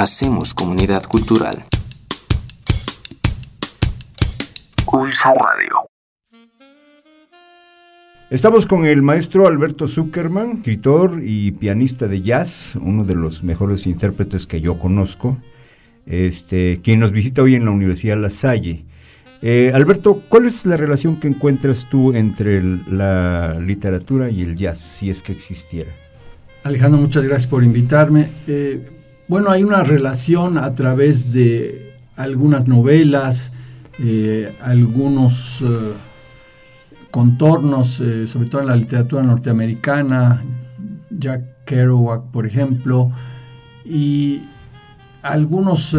Hacemos comunidad cultural. Pulso Radio. Estamos con el maestro Alberto Zuckerman, escritor y pianista de jazz, uno de los mejores intérpretes que yo conozco, este, quien nos visita hoy en la Universidad La Salle. Eh, Alberto, ¿cuál es la relación que encuentras tú entre la literatura y el jazz, si es que existiera? Alejandro, muchas gracias por invitarme. Eh, bueno, hay una relación a través de algunas novelas, eh, algunos contornos, sobre todo en la literatura norteamericana, Jack Kerouac, por ejemplo, y algunos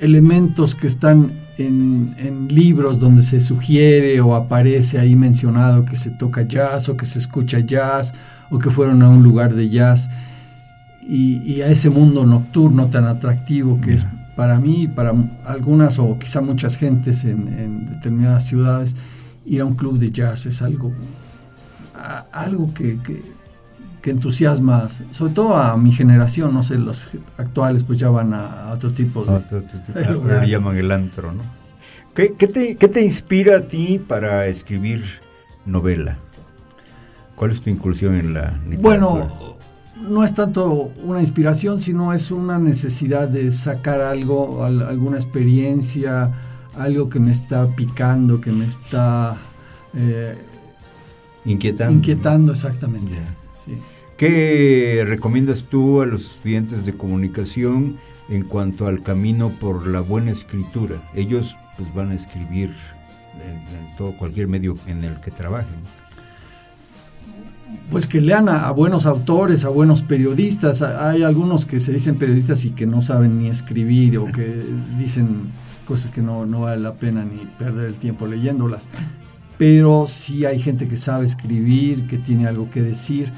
elementos que están en, libros donde se sugiere o aparece ahí mencionado que se toca jazz o que se escucha jazz o que fueron a un lugar de jazz y, a ese mundo nocturno tan atractivo que es para mí, para algunas o quizá muchas gentes en, determinadas ciudades, ir a un club de jazz es algo, algo que, que, entusiasma, sobre todo a mi generación, no sé, los actuales pues ya van a, otro tipo de... Otro, le llaman el antro, ¿no? ¿Qué, te, ¿Qué, te, inspira a ti para escribir novela? ¿Cuál es tu incursión en la literatura? Bueno, no es tanto una inspiración, sino es una necesidad de sacar algo, alguna experiencia, algo que me está picando, que me está... Eh, inquietando. Inquietando, exactamente. ¿Qué recomiendas tú a los estudiantes de comunicación en cuanto al camino por la buena escritura? Ellos pues van a escribir en, todo cualquier medio en el que trabajen. Pues que lean a, buenos autores, a buenos periodistas. Hay algunos que se dicen periodistas y que no saben ni escribir o que dicen cosas que no, no vale la pena ni perder el tiempo leyéndolas. Pero sí hay gente que sabe escribir, que tiene algo que decir.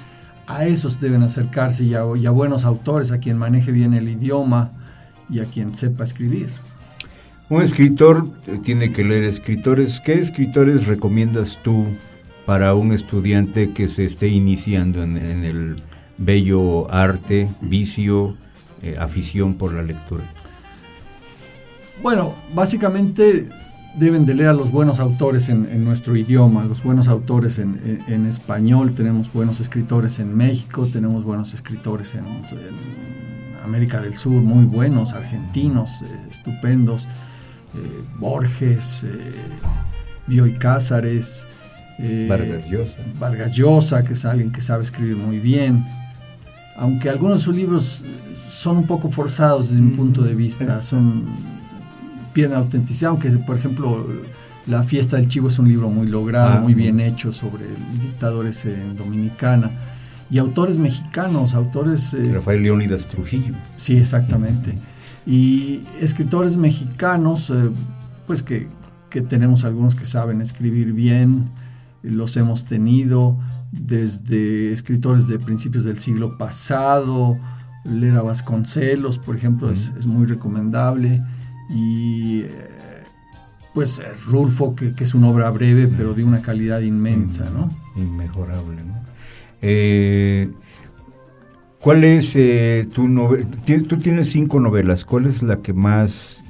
A esos deben acercarse y a buenos autores, a quien maneje bien el idioma y a quien sepa escribir. Un escritor eh, tiene que leer escritores. ¿Qué escritores recomiendas tú para un estudiante que se esté iniciando en, el bello arte, vicio, eh, afición por la lectura? Bueno, básicamente deben de leer a los buenos autores en, nuestro idioma, los buenos autores en, español, tenemos buenos escritores en México, tenemos buenos escritores en, América del Sur, muy buenos, argentinos, eh, estupendos. Eh, Borges, Bioy Cázares, eh, Vargas Llosa. Vargas Llosa, que es alguien que sabe escribir muy bien. Aunque algunos de sus libros son un poco forzados desde mi mm, punto de vista, son pierden autenticidad, aunque por ejemplo La fiesta del chivo es un libro muy logrado, ah, muy bien hecho sobre dictadores en Dominicana. Y autores mexicanos, autores... Rafael Leónidas Trujillo. Sí, exactamente y escritores mexicanos, eh, pues que, tenemos algunos que saben escribir bien, los hemos tenido desde escritores de principios del siglo pasado, Lera Vasconcelos, por ejemplo, es, muy recomendable, y eh, pues Rulfo, que, es una obra breve, pero de una calidad inmensa, ¿no? Inmejorable, ¿no? Eh, ¿Cuál es eh, tu novela? Tú tienes cinco novelas. ¿Cuál es la que más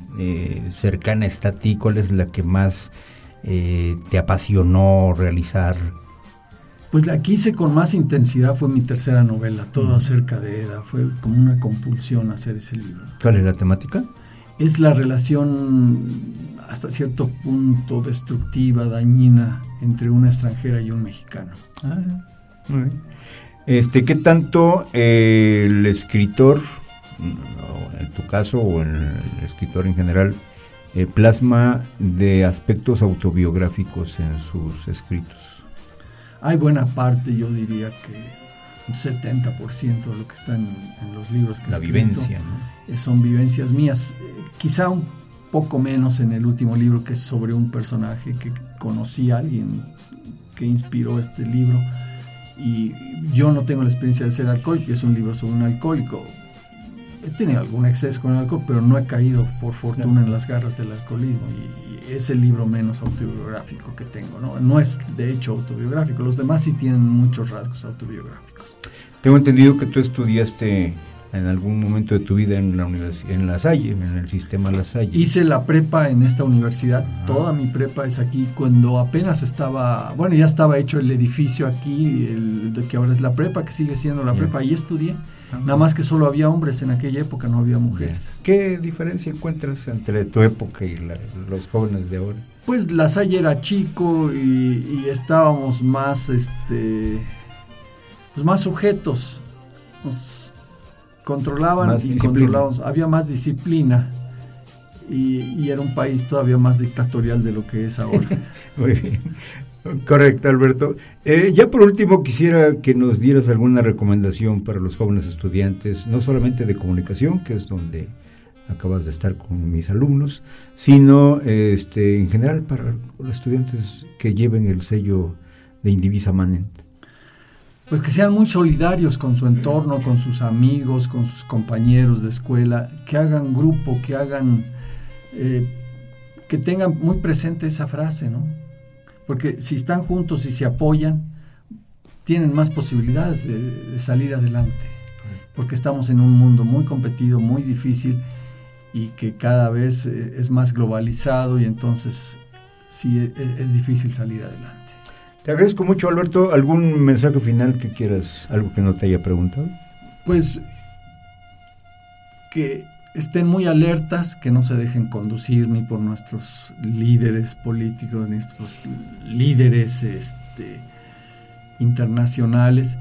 cercana está a ti? ¿Cuál es la que más eh, te apasionó realizar? Pues la que hice con más intensidad fue mi tercera novela, todo acerca de Eda. Fue como una compulsión hacer ese libro. ¿Cuál es la temática? Es la relación hasta cierto punto destructiva, dañina, entre una extranjera y un mexicano. Ah, muy bien. Este, ¿Qué tanto eh, el escritor, en tu caso o el escritor en general, eh, plasma de aspectos autobiográficos en sus escritos? Hay buena parte, yo diría que un 70% de lo que está en, los libros que La vivencia, ¿no? Eh, son vivencias mías. quizá un poco menos en el último libro que es sobre un personaje que conocí a alguien que inspiró este libro y yo no tengo la experiencia de ser alcohólico, es un libro sobre un alcohólico. He tenido algún exceso con el alcohol, pero no he caído por fortuna en las garras del alcoholismo y, es el libro menos autobiográfico que tengo. ¿no? no es de hecho autobiográfico, los demás sí tienen muchos rasgos autobiográficos. Tengo entendido que tú estudiaste en algún momento de tu vida en la universidad, en La Salle, en el sistema La Salle. Hice la prepa en esta universidad, toda mi prepa es aquí, cuando apenas estaba, bueno, ya estaba hecho el edificio aquí, el, de que ahora es la prepa, que sigue siendo la prepa, ahí estudié. Nada más que solo había hombres en aquella época, no había mujeres. ¿Qué diferencia encuentras entre tu época y los jóvenes de ahora? Pues La Salle era chico y, y estábamos más, este, pues más sujetos. Nos controlaban y controlábamos. Había más disciplina. Y, y, era un país todavía más dictatorial de lo que es ahora. Muy bien. Correcto, Alberto. Eh, ya por último quisiera que nos dieras alguna recomendación para los jóvenes estudiantes, no solamente de comunicación, que es donde acabas de estar con mis alumnos, sino este, en general para los estudiantes que lleven el sello de Indivisa Manent. Pues que sean muy solidarios con su entorno, con sus amigos, con sus compañeros de escuela, que hagan grupo, que hagan, eh, que tengan muy presente esa frase, ¿no? Porque si están juntos y se apoyan, tienen más posibilidades de, de salir adelante. Porque estamos en un mundo muy competido, muy difícil y que cada vez eh, es más globalizado y entonces sí es, es, difícil salir adelante. Te agradezco mucho, Alberto. ¿Algún mensaje final que quieras, algo que no te haya preguntado? Pues que estén muy alertas, que no se dejen conducir ni por nuestros líderes políticos, ni nuestros líderes este, internacionales,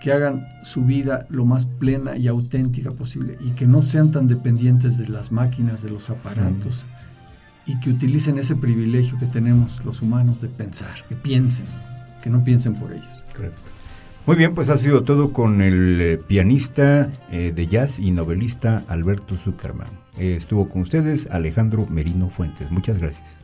que hagan su vida lo más plena y auténtica posible y que no sean tan dependientes de las máquinas, de los aparatos y que utilicen ese privilegio que tenemos los humanos de pensar, que piensen, que no piensen por ellos. Correcto. Muy bien, pues ha sido todo con el eh, pianista eh, de jazz y novelista Alberto Zuckerman. Eh, estuvo con ustedes Alejandro Merino Fuentes. Muchas gracias.